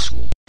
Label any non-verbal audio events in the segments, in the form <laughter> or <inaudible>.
school.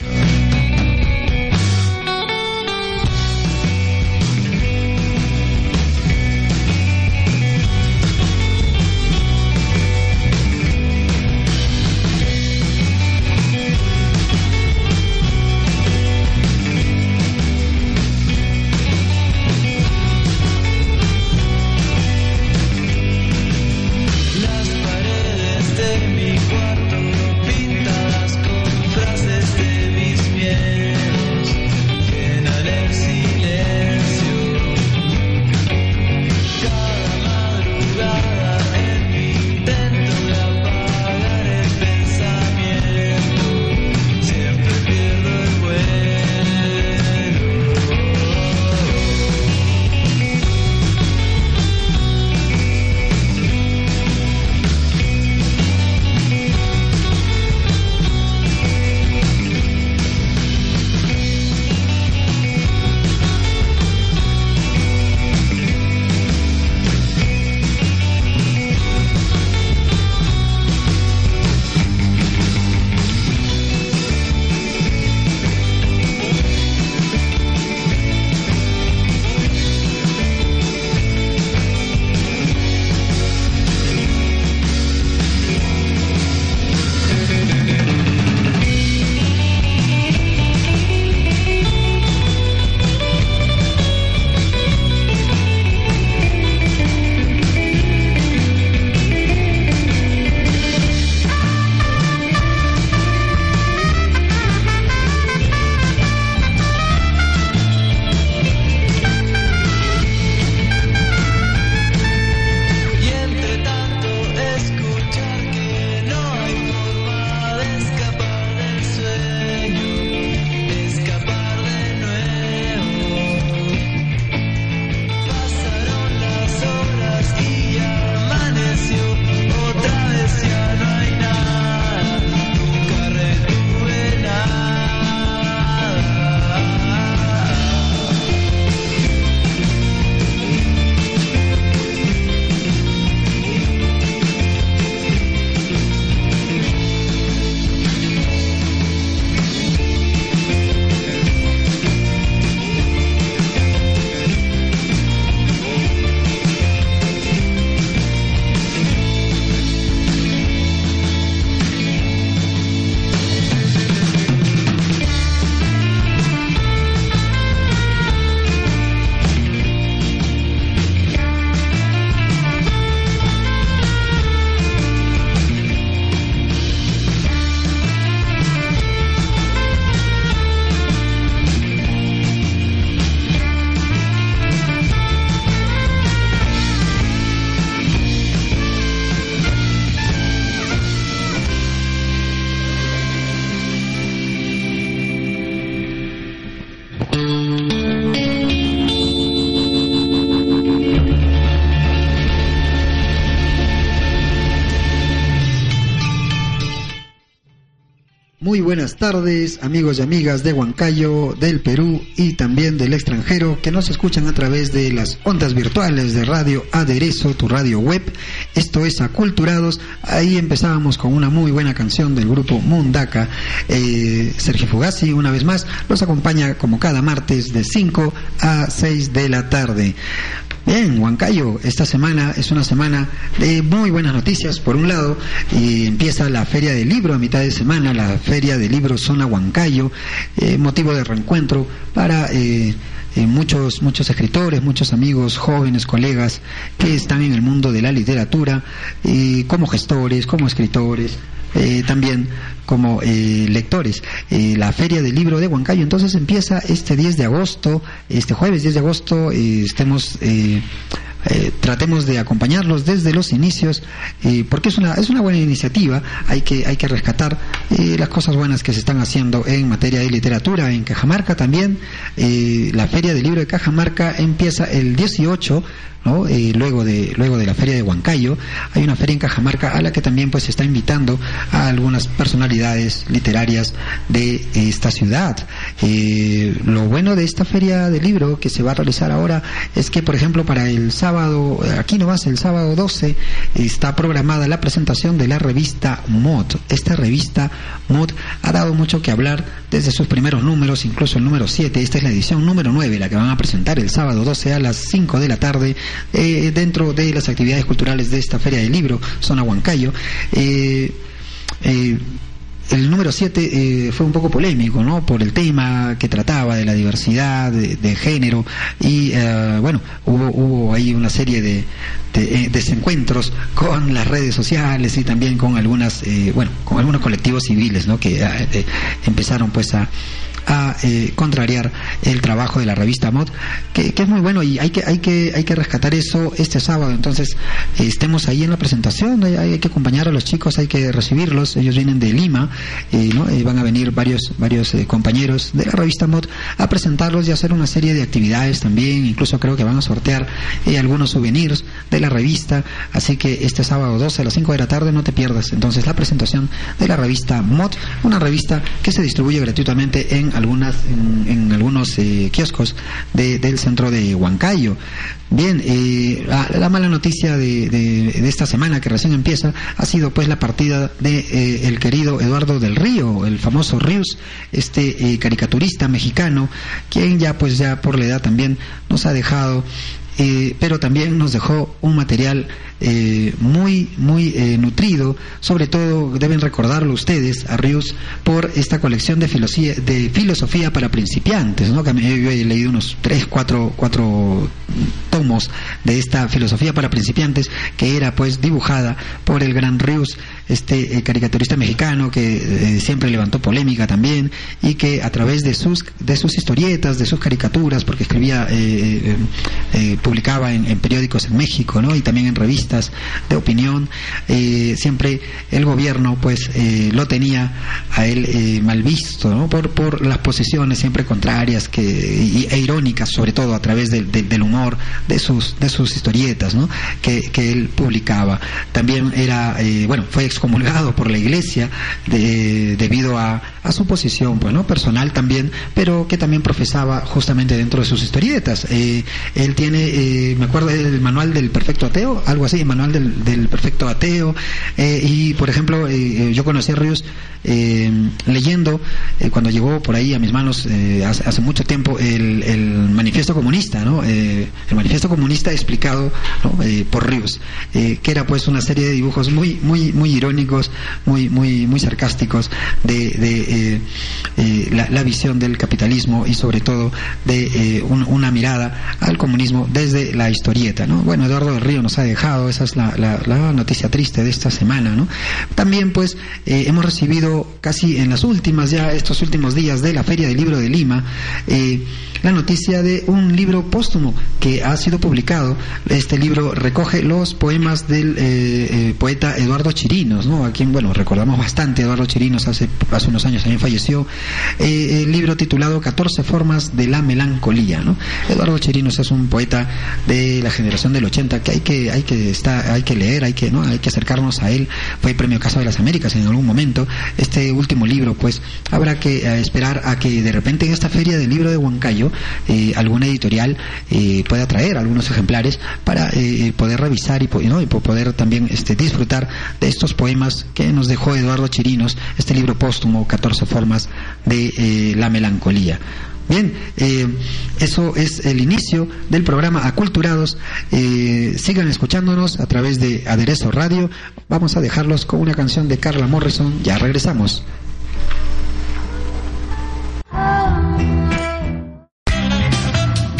Buenas tardes, amigos y amigas de Huancayo, del Perú y también del extranjero que nos escuchan a través de las ondas virtuales de Radio Aderezo, tu radio web. Esto es Aculturados. Ahí empezábamos con una muy buena canción del grupo Mundaka. Eh, Sergio Fugazi, una vez más, nos acompaña como cada martes de 5 a 6 de la tarde. Bien, Huancayo, esta semana es una semana de muy buenas noticias. Por un lado, y empieza la Feria del Libro a mitad de semana, la Feria del Libro Zona Huancayo, eh, motivo de reencuentro para eh, eh, muchos, muchos escritores, muchos amigos, jóvenes, colegas que están en el mundo de la literatura, como gestores, como escritores, eh, también como eh, lectores. Eh, la Feria del Libro de Huancayo entonces empieza este 10 de agosto, este jueves 10 de agosto, estemos... tratemos de acompañarlos desde los inicios porque es una es una buena iniciativa hay que hay que rescatar las cosas buenas que se están haciendo en materia de literatura en Cajamarca también la feria del libro de Cajamarca empieza el 18 ¿no? Eh, luego, de, luego de la feria de Huancayo, hay una feria en Cajamarca a la que también pues se está invitando a algunas personalidades literarias de esta ciudad. Eh, lo bueno de esta feria de libro que se va a realizar ahora es que, por ejemplo, para el sábado, aquí nomás el sábado 12, está programada la presentación de la revista Mod. Esta revista Mod ha dado mucho que hablar desde sus primeros números, incluso el número 7. Esta es la edición número 9, la que van a presentar el sábado 12 a las 5 de la tarde eh, dentro de las actividades culturales de esta feria del libro, Zona Huancayo. Eh, eh, el número 7 fue un poco polémico, ¿no? Por el tema que trataba de la diversidad de, género y, bueno, hubo, hubo ahí una serie de, desencuentros con las redes sociales y también con algunas, bueno, con algunos colectivos civiles, ¿no? Que empezaron pues a a eh, contrariar el trabajo de la revista Mod, que, es muy bueno y hay que, hay que, hay que rescatar eso este sábado. Entonces, estemos ahí en la presentación, hay, que acompañar a los chicos, hay que recibirlos. Ellos vienen de Lima, eh, ¿no? Eh, van a venir varios, varios compañeros de la revista Mod a presentarlos y hacer una serie de actividades también. Incluso creo que van a sortear algunos souvenirs de la revista. Así que este sábado 12 a las 5 de la tarde no te pierdas. Entonces, la presentación de la revista Mod, una revista que se distribuye gratuitamente en algunas en, algunos eh, kioscos del centro de Huancayo. Bien, eh, la, mala noticia de, esta semana que recién empieza ha sido pues la partida de eh, el querido Eduardo del Río, el famoso Rius, este caricaturista mexicano, quien ya pues ya por la edad también nos ha dejado pero también nos dejó un material eh, muy, muy eh, nutrido, sobre todo deben recordarlo ustedes a Rius por esta colección de filosofía, de filosofía para principiantes, ¿no? que yo he leído unos tres, cuatro, cuatro tomos de esta filosofía para principiantes que era pues dibujada por el gran Rius, este eh, caricaturista mexicano que siempre levantó polémica también y que a través de sus, de sus historietas, de sus caricaturas, porque escribía, publicaba en, en, periódicos en México ¿no? y también en revistas, de opinión, eh, siempre el gobierno pues eh, lo tenía a él eh, mal visto, ¿no? Por, por las posiciones siempre contrarias que, e irónicas, sobre todo a través del humor de sus, de sus historietas, ¿no? Que, que él publicaba. También era, bueno, fue excomulgado por la iglesia debido a, a, su posición, pues, personal también, pero que también profesaba justamente dentro de sus historietas. él tiene, me acuerdo del manual del perfecto ateo, algo así, manual del, perfecto ateo. Eh, y, por ejemplo, eh, eh, yo conocí a Ríos leyendo, cuando llegó por ahí a mis manos hace, mucho tiempo, el, manifiesto comunista, ¿no? el manifiesto comunista explicado por Ríos, que era pues una serie de dibujos muy, muy, muy irónicos, muy, muy, muy sarcásticos de, la, visión del capitalismo y sobre todo de una mirada al comunismo desde la historieta, ¿no? Bueno, Eduardo del Río nos ha dejado esa es la, noticia triste de esta semana, ¿no? También, pues, eh, hemos recibido casi en las últimas, ya estos últimos días de la Feria del Libro de Lima, eh, la noticia de un libro póstumo que ha sido publicado. Este libro recoge los poemas del eh, poeta Eduardo Chirinos, ¿no? A quien, bueno, recordamos bastante, Eduardo Chirinos hace, hace unos años también falleció. el libro titulado 14 formas de la melancolía, ¿no? Eduardo Chirinos es un poeta de la generación del 80 que hay que, hay que hay que leer, hay que, ¿no? hay que acercarnos a él. Fue premio Casa de las Américas en algún momento. Este último libro, pues, habrá que eh, esperar a que de repente en esta feria del libro de Huancayo, eh, alguna editorial eh, pueda traer algunos ejemplares para poder revisar y, ¿no? y poder también este, disfrutar de estos poemas que nos dejó Eduardo Chirinos, este libro póstumo, 14 formas de eh, la melancolía. Bien, eh, eso es el inicio del programa Aculturados. Eh, sigan escuchándonos a través de Aderezo Radio. Vamos a dejarlos con una canción de Carla Morrison. Ya regresamos.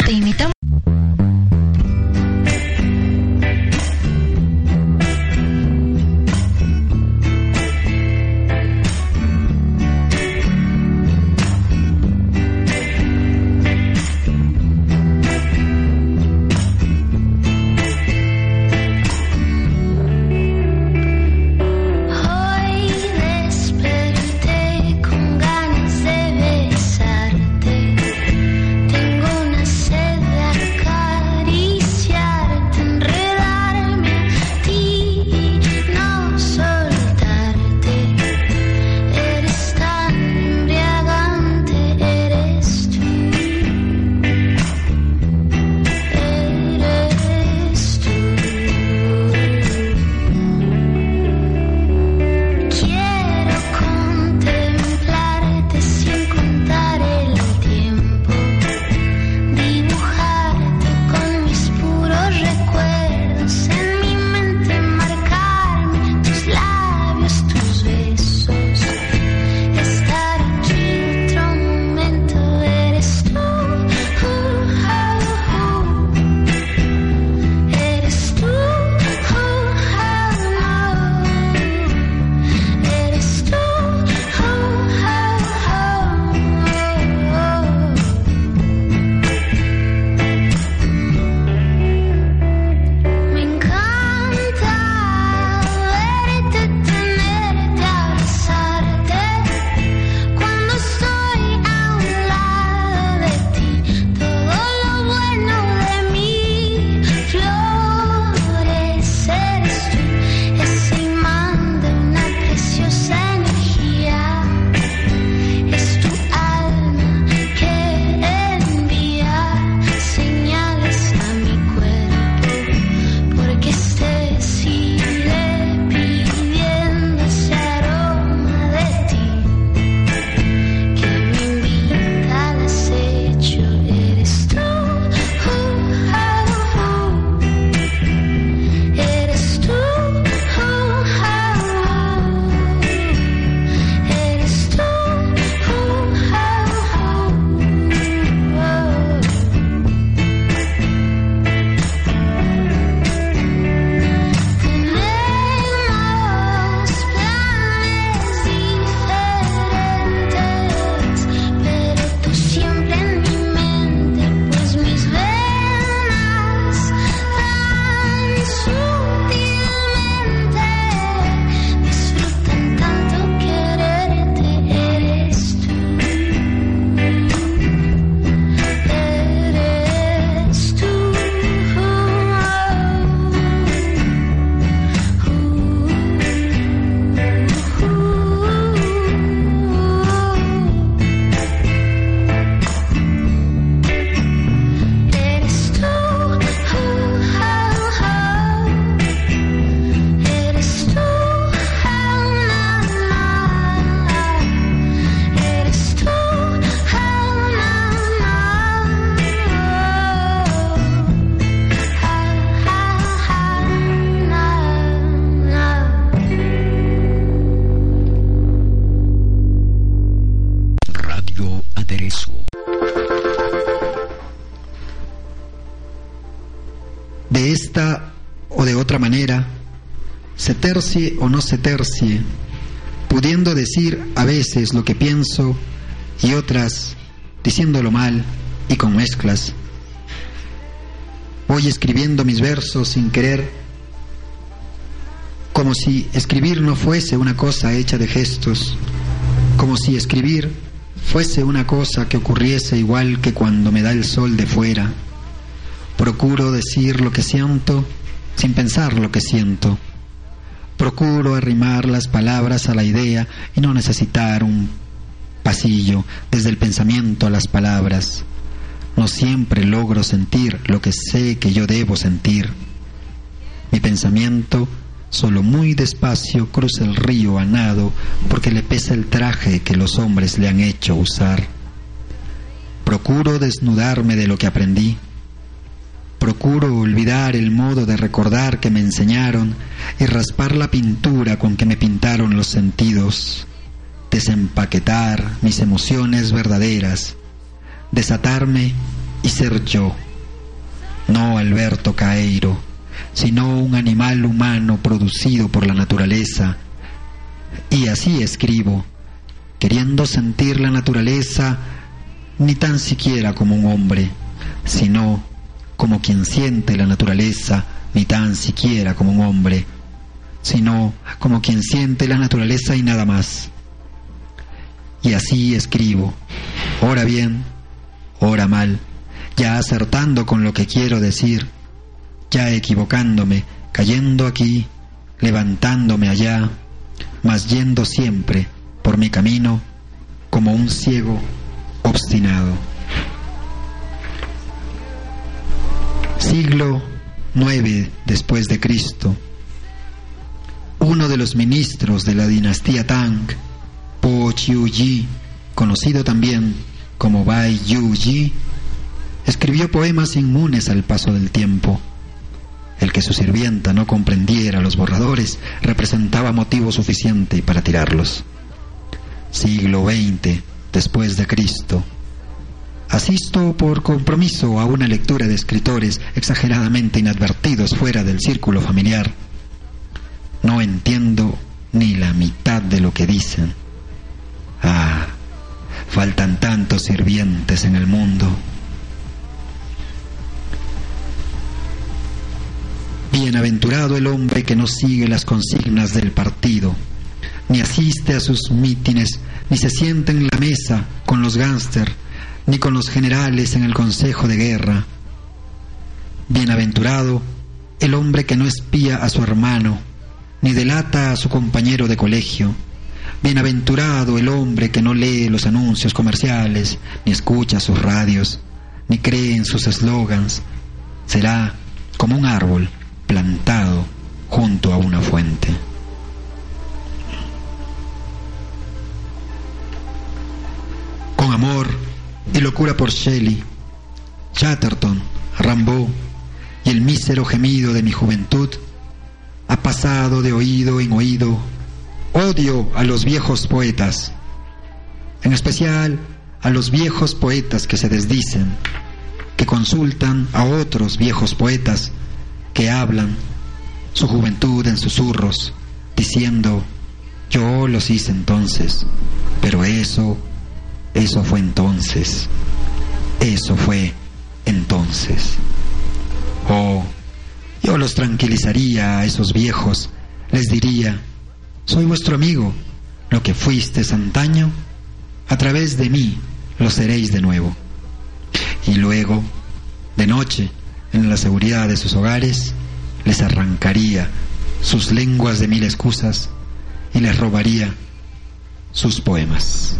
Te. O no se tercie, pudiendo decir a veces lo que pienso y otras diciéndolo mal y con mezclas. Voy escribiendo mis versos sin querer, como si escribir no fuese una cosa hecha de gestos, como si escribir fuese una cosa que ocurriese igual que cuando me da el sol de fuera. Procuro decir lo que siento sin pensar lo que siento. Procuro arrimar las palabras a la idea y no necesitar un pasillo desde el pensamiento a las palabras. No siempre logro sentir lo que sé que yo debo sentir. Mi pensamiento solo muy despacio cruza el río a nado porque le pesa el traje que los hombres le han hecho usar. Procuro desnudarme de lo que aprendí. Procuro olvidar el modo de recordar que me enseñaron y raspar la pintura con que me pintaron los sentidos. Desempaquetar mis emociones verdaderas. Desatarme y ser yo. No Alberto Caeiro sino un animal humano producido por la naturaleza. Y así escribo, queriendo sentir la naturaleza ni tan siquiera como un hombre, sino como quien siente la naturaleza, ni tan siquiera como un hombre, sino como quien siente la naturaleza y nada más. Y así escribo, ora bien, ora mal, ya acertando con lo que quiero decir, ya equivocándome, cayendo aquí, levantándome allá, mas yendo siempre por mi camino como un ciego obstinado. Siglo IX después de Cristo. Uno de los ministros de la dinastía Tang, Po Chiu Yi, conocido también como Bai Yu Yi, escribió poemas inmunes al paso del tiempo el que su sirvienta no comprendiera los borradores representaba motivo suficiente para tirarlos. Siglo XX después de Cristo. Asisto por compromiso a una lectura de escritores exageradamente inadvertidos fuera del círculo familiar. No entiendo ni la mitad de lo que dicen. Ah, faltan tantos sirvientes en el mundo. Bienaventurado el hombre que no sigue las consignas del partido, ni asiste a sus mítines, ni se sienta en la mesa con los gánster, ni con los generales en el consejo de guerra. Bienaventurado el hombre que no espía a su hermano, ni delata a su compañero de colegio. Bienaventurado el hombre que no lee los anuncios comerciales, ni escucha sus radios, ni cree en sus eslogans. Será como un árbol plantado junto a una fuente. Con amor y locura por Shelley, Chatterton, Rambaud y el mísero gemido de mi juventud, ha pasado de oído en oído odio a los viejos poetas, en especial a los viejos poetas que se desdicen, que consultan a otros viejos poetas que hablan su juventud en susurros, diciendo, yo los hice entonces, pero eso, eso fue entonces, eso fue entonces. Oh, yo los tranquilizaría a esos viejos, les diría, soy vuestro amigo, lo que fuisteis antaño, a través de mí lo seréis de nuevo. Y luego, de noche, en la seguridad de sus hogares, les arrancaría sus lenguas de mil excusas y les robaría sus poemas.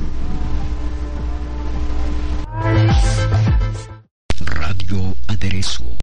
Radio Aderezo.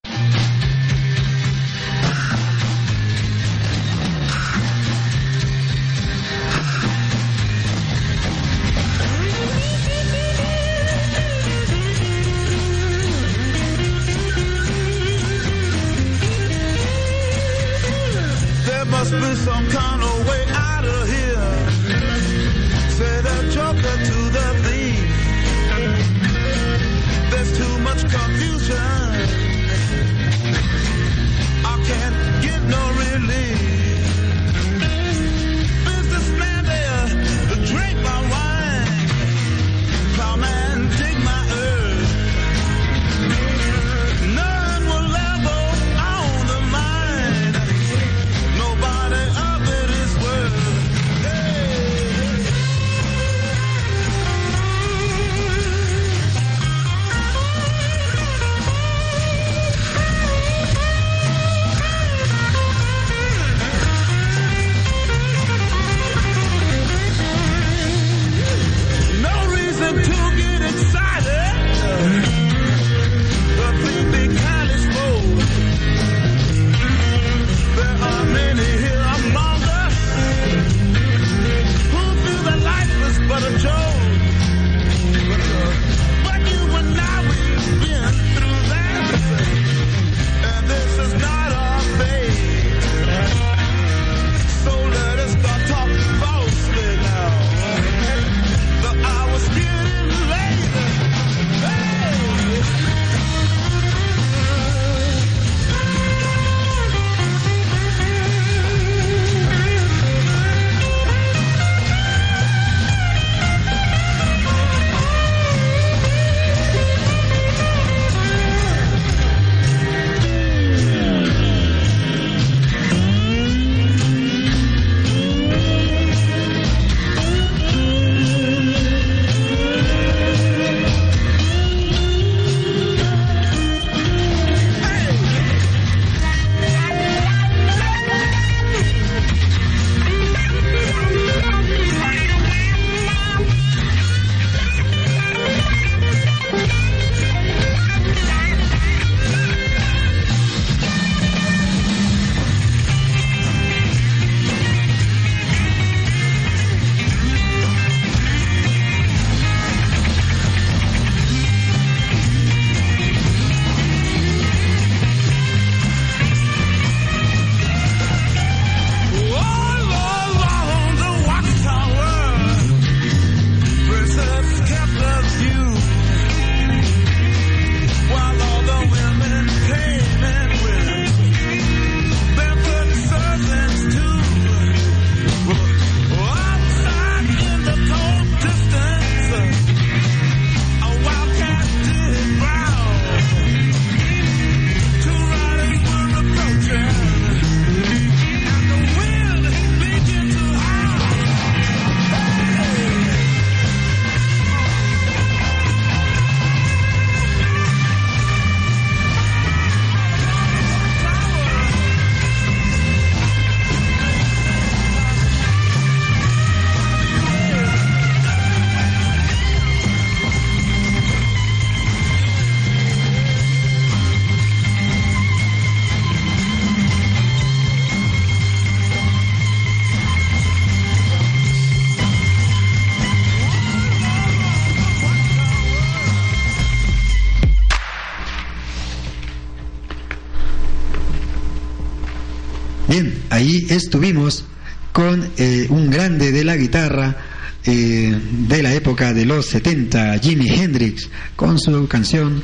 Estuvimos con eh, un grande de la guitarra eh, de la época de los 70, Jimi Hendrix, con su canción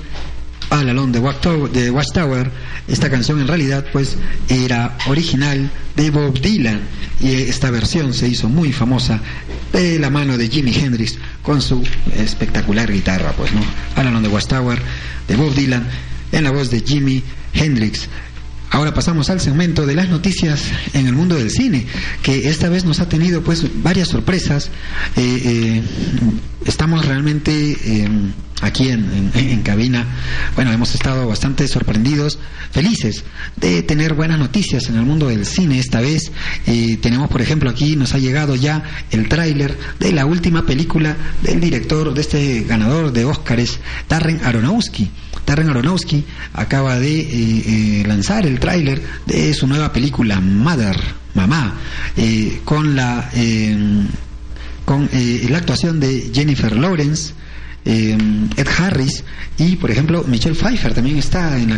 All Alone de Watchtower, de Watchtower. Esta canción en realidad pues era original de Bob Dylan y esta versión se hizo muy famosa de la mano de Jimi Hendrix con su espectacular guitarra, pues no. All Alone de Watchtower de Bob Dylan en la voz de Jimi Hendrix. Ahora pasamos al segmento de las noticias en el mundo del cine, que esta vez nos ha tenido pues varias sorpresas. Eh, eh, estamos realmente eh, aquí en, en- cabina, bueno, hemos estado bastante sorprendidos, felices de tener buenas noticias en el mundo del cine esta vez. Eh, tenemos, por ejemplo, aquí nos ha llegado ya el tráiler de la última película del director, de este ganador de Óscares, Darren Aronofsky. Darren Aronofsky acaba de eh, eh, lanzar el tráiler de su nueva película Mother, Mamá, eh, con la eh, con eh, la actuación de Jennifer Lawrence, eh, Ed Harris y, por ejemplo, Michelle Pfeiffer también está en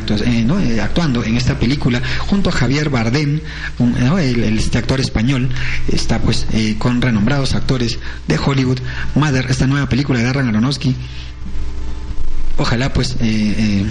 actuando en esta película junto a Javier Bardem, un- el, este actor español, está pues con renombrados actores de Hollywood. Mother, esta nueva película de Darren Aronofsky, ojalá pues eh, eh,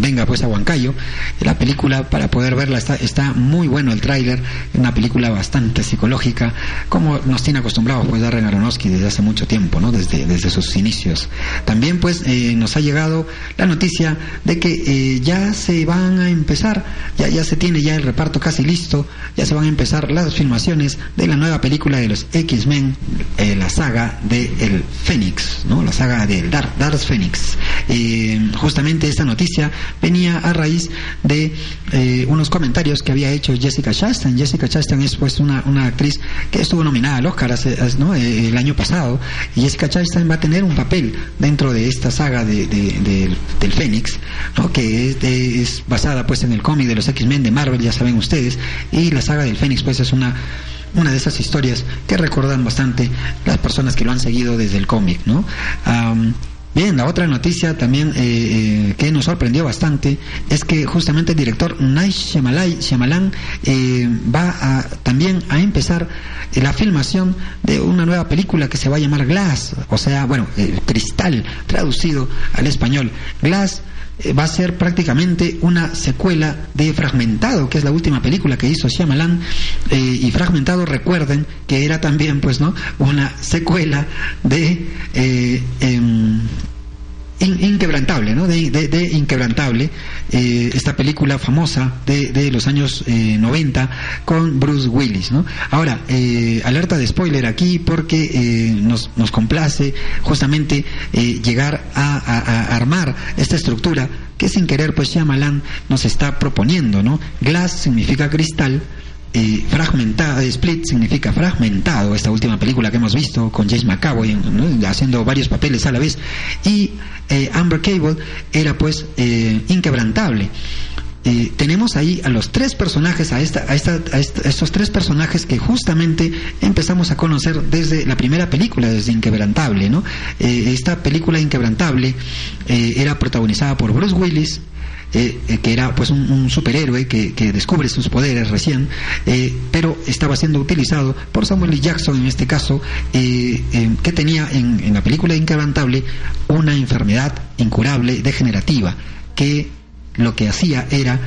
venga pues a Huancayo. La película para poder verla está, está muy bueno el tráiler. Una película bastante psicológica como nos tiene acostumbrados pues Darren Aronofsky desde hace mucho tiempo no desde, desde sus inicios. También pues eh, nos ha llegado la noticia de que eh, ya se van a empezar ya, ya se tiene ya el reparto casi listo ya se van a empezar las filmaciones de la nueva película de los X-Men eh, la saga de el Fénix no la saga del Dark, Dark Fénix eh, justamente esta noticia venía a raíz de eh, unos comentarios que había hecho Jessica Chastain. Jessica Chastain es pues una, una actriz que estuvo nominada al Oscar ¿no? Eh, el año pasado y Jessica Chastain va a tener un papel dentro de esta saga de, de- del- Fénix, ¿no? que es, es basada pues en el cómic de los X-Men de Marvel, ya saben ustedes, y la saga del Fénix pues es una una de esas historias que recuerdan bastante las personas que lo han seguido desde el cómic, ¿no? Bien, la otra noticia también eh, eh, que nos sorprendió bastante es que justamente el director Night Shyamalan, eh, va a, también a empezar la filmación de una nueva película que se va a llamar Glass, o sea, bueno, Cristal, traducido al español. Glass va a ser prácticamente una secuela de Fragmentado, que es la última película que hizo Shyamalan, eh, y Fragmentado, recuerden que era también, pues, ¿no? Una secuela de eh, em, In- Inquebrantable, ¿no? De, Inquebrantable, eh, esta película famosa de, de los años eh, 90 con Bruce Willis, ¿no? Ahora, eh, alerta de spoiler aquí porque eh, nos, nos complace justamente eh, llegar a armar esta estructura que sin querer pues Shyamalan nos está proponiendo, ¿no? Glass significa cristal, eh, Split significa fragmentado, esta última película que hemos visto con James McAvoy haciendo varios papeles a la vez, y eh, Amber Cable era pues eh, inquebrantable. Eh, tenemos ahí a los tres personajes, a, esta, a, esta, a, estos tres personajes que justamente empezamos a conocer desde la primera película, desde Inquebrantable. ¿no? Esta película Inquebrantable era protagonizada por Bruce Willis, eh, eh, que era pues un, superhéroe que, descubre sus poderes recién, eh, pero estaba siendo utilizado por Samuel L. Jackson en este caso, que tenía en, en la película Inquebrantable una enfermedad incurable degenerativa que lo que hacía era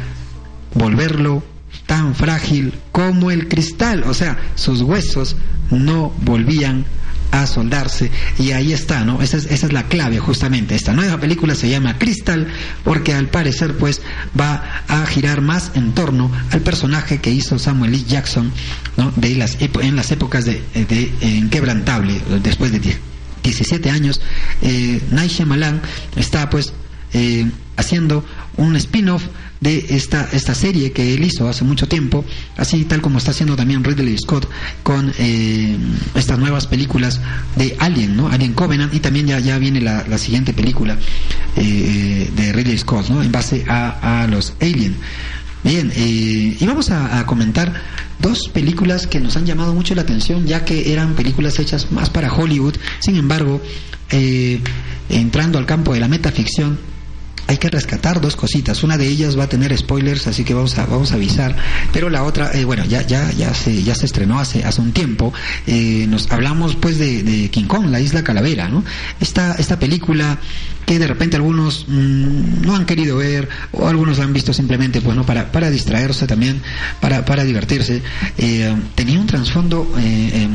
volverlo tan frágil como el cristal, o sea, sus huesos no volvían a soldarse y ahí está, ¿no? Esa es, esa es la clave justamente. Esta nueva película se llama Cristal porque al parecer pues va a girar más en torno al personaje que hizo Samuel L. Jackson, ¿no? De las en las épocas de, de Inquebrantable, después de 10 17 años, eh, Night Shyamalan está pues eh, haciendo un spin-off de esta, esta serie que él hizo hace mucho tiempo, así tal como está haciendo también Ridley Scott con eh, estas nuevas películas de Alien, ¿no? Alien Covenant, y también ya, ya viene la, la siguiente película eh, de Ridley Scott, ¿no? En base a, a los Alien. Bien, eh, y vamos a, comentar dos películas que nos han llamado mucho la atención, ya que eran películas hechas más para Hollywood. Sin embargo, eh, entrando al campo de la metaficción, hay que rescatar dos cositas. Una de ellas va a tener spoilers, así que vamos a, vamos a avisar. Pero la otra, eh, bueno, ya, ya, ya se, ya se estrenó hace, hace un tiempo. Eh, nos hablamos pues de, King Kong, la isla Calavera, ¿no? Esta, esta película que de repente algunos mmm, no han querido ver o algunos la han visto simplemente pues no para, para distraerse también, para, para divertirse. Eh, tenía un trasfondo eh,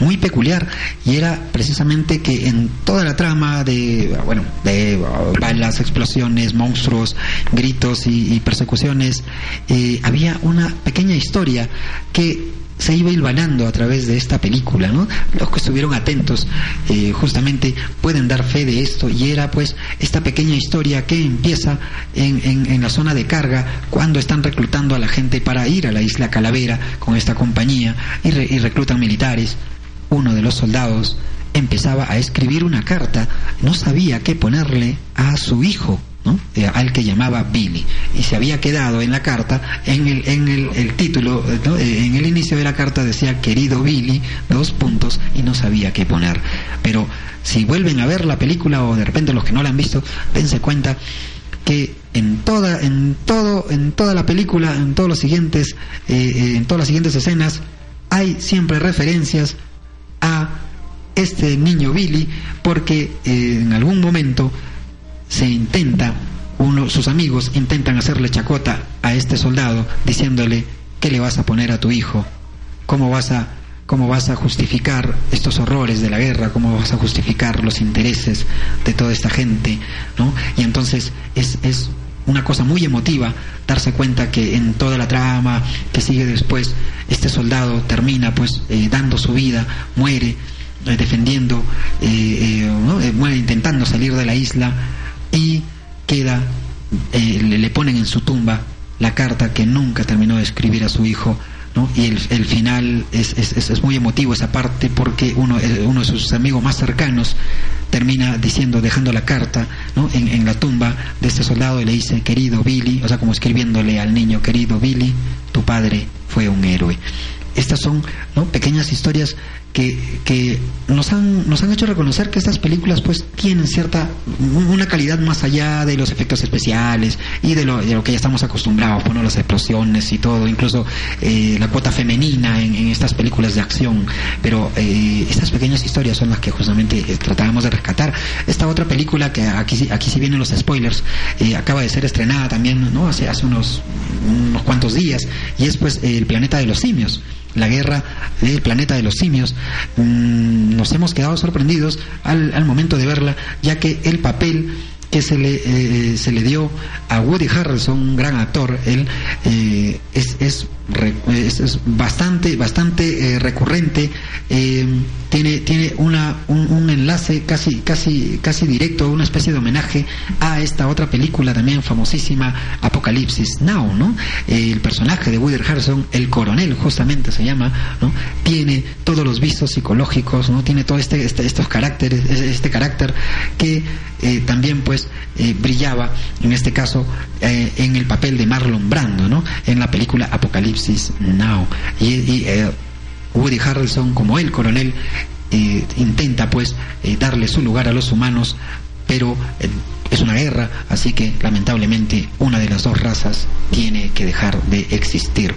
muy peculiar y era precisamente que en toda la trama de bueno de balas explosiones monstruos gritos y, y persecuciones eh, había una pequeña historia que se iba hilvanando a través de esta película, ¿no? Los que estuvieron atentos eh, justamente pueden dar fe de esto y era pues esta pequeña historia que empieza en, en, en, la zona de carga cuando están reclutando a la gente para ir a la isla Calavera con esta compañía y, re, y reclutan militares. Uno de los soldados empezaba a escribir una carta, no sabía qué ponerle a su hijo, ¿no? Eh, al que llamaba Billy y se había quedado en la carta en el, en el, título ¿no? eh, en el inicio de la carta decía querido Billy dos puntos y no sabía qué poner pero si vuelven a ver la película o de repente los que no la han visto dense cuenta que en toda en todo en toda la película en todos los siguientes eh, en todas las siguientes escenas hay siempre referencias a este niño Billy porque eh, en algún momento se intenta, uno, sus amigos intentan hacerle chacota a este soldado diciéndole, ¿qué le vas a poner a tu hijo? ¿Cómo vas a, cómo vas a justificar estos horrores de la guerra? ¿Cómo vas a justificar los intereses de toda esta gente? ¿no? Y entonces es, es una cosa muy emotiva darse cuenta que en toda la trama que sigue después, este soldado termina pues eh, dando su vida, muere, eh, defendiendo, eh, ¿no? muere intentando salir de la isla y queda, le, ponen en su tumba la carta que nunca terminó de escribir a su hijo, ¿no? Y el, el final es, es, es, muy emotivo esa parte porque uno, uno de sus amigos más cercanos termina diciendo, dejando la carta ¿no? en, en la tumba de este soldado y le dice, querido Billy, o sea, como escribiéndole al niño, querido Billy, tu padre fue un héroe. Estas son ¿no? pequeñas historias que, que nos, han, nos han hecho reconocer que estas películas pues tienen cierta, una calidad más allá de los efectos especiales y de lo, de lo que ya estamos acostumbrados, bueno, las explosiones y todo, incluso eh, la cuota femenina en, estas películas de acción, pero eh, estas pequeñas historias son las que justamente eh, tratábamos de rescatar. Esta otra película que aquí, aquí sí vienen los spoilers, eh, acaba de ser estrenada también, ¿no? Hace, hace unos, unos cuantos días y es pues El planeta de los simios la guerra del planeta de los simios, mmm, nos hemos quedado sorprendidos al, al, momento de verla, ya que el papel que se le, eh, se le dio a Woody Harrelson, un gran actor, él eh, es, es, es, es, bastante, bastante eh, recurrente, tiene, tiene una, un, enlace casi, casi, casi directo, una especie de homenaje a esta otra película también famosísima, Apocalipsis Now, ¿no? el personaje de Woody Harrelson, el coronel justamente se llama, ¿no? Tiene todos los visos psicológicos, ¿no? Tiene todo este, este estos caracteres, este carácter que también pues eh, brillaba, en este caso, eh, en el papel de Marlon Brando, ¿no? En la película Apocalipsis Now. Y, eh, Woody Harrelson, como el coronel, intenta pues darle su lugar a los humanos, pero es una guerra, así que lamentablemente una de las dos razas tiene que dejar de existir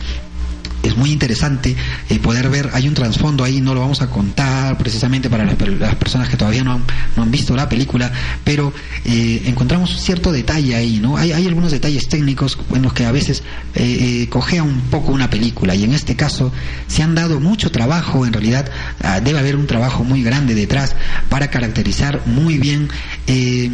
es muy interesante eh, poder ver, hay un trasfondo ahí, no lo vamos a contar precisamente para las, personas que todavía no han, no han, visto la película, pero eh, encontramos cierto detalle ahí, ¿no? Hay, hay, algunos detalles técnicos en los que a veces eh, eh, cojea un poco una película y en este caso se han dado mucho trabajo, en realidad ah, debe haber un trabajo muy grande detrás para caracterizar muy bien eh,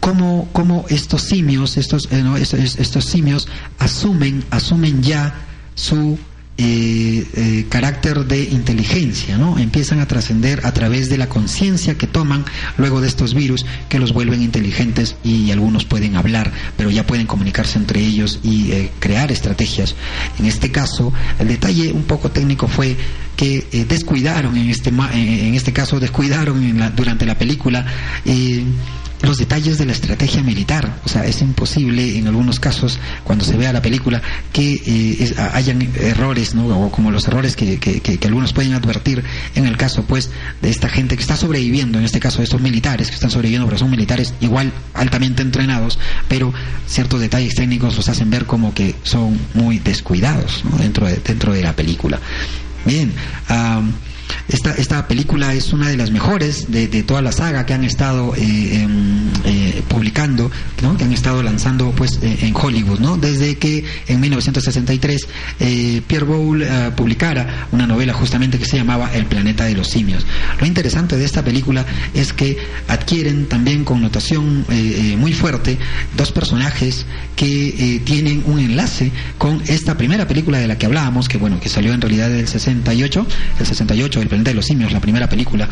cómo, cómo estos simios, estos, eh, no, estos, estos simios asumen, asumen ya su eh, eh, carácter de inteligencia, ¿no? Empiezan a trascender a través de la conciencia que toman luego de estos virus que los vuelven inteligentes y algunos pueden hablar, pero ya pueden comunicarse entre ellos y eh, crear estrategias. En este caso, el detalle un poco técnico fue que eh, descuidaron en este en este caso descuidaron en la, durante la película los detalles de la estrategia militar. O sea, es imposible en algunos casos, cuando se vea la película, que eh, es- hayan errores, ¿no? O como los errores que, que- que- algunos pueden advertir en el caso, pues, de esta gente que está sobreviviendo, en este caso estos militares que están sobreviviendo, pero son militares igual altamente entrenados, pero ciertos detalles técnicos los hacen ver como que son muy descuidados ¿no? dentro, de, dentro de la película. Bien, esta, esta película es una de las mejores de, de toda la saga que han estado eh, em, eh, publicando, ¿no? que han estado lanzando pues eh, en Hollywood, ¿no? Desde que en 1963 eh, Pierre Boulle publicara una novela justamente que se llamaba El planeta de los simios. Lo interesante de esta película es que adquieren también connotación muy fuerte dos personajes que tienen un enlace con esta primera película de la que hablábamos, que bueno, que salió en realidad del 68, el 68, El planeta de los simios, la primera película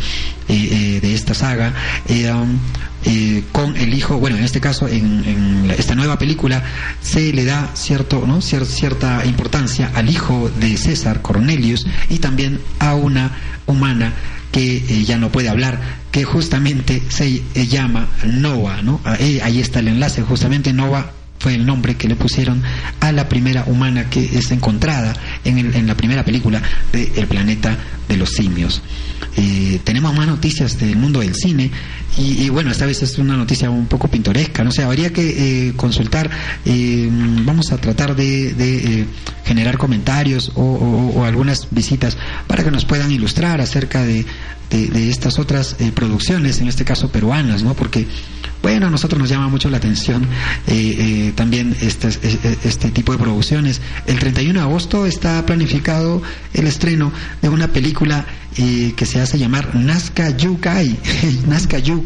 eh, eh, de esta saga, eh, con el hijo, bueno, en este caso, en, esta nueva película se le da cierto, ¿no? Cier- cierta importancia al hijo de César, Cornelius, y también a una humana que ya no puede hablar, que justamente se llama Noah, ¿no? Ahí, ahí está el enlace, justamente Noah fue el nombre que le pusieron a la primera humana que es encontrada en, el- en la primera película de El planeta de los simios. Eh, tenemos más noticias del mundo del cine y, y bueno, esta vez es una noticia un poco pintoresca, no sé, habría que eh, consultar, eh, vamos a tratar de, de, eh, generar comentarios o, o- o algunas visitas para que nos puedan ilustrar acerca de, de- estas otras eh, producciones, en este caso peruanas, ¿no? Porque bueno, a nosotros nos llama mucho la atención eh, eh, también este, este, tipo de producciones. El 31 de agosto está planificado el estreno de una película que se hace llamar Nazca Yukai. <laughs> Nazca Yukai.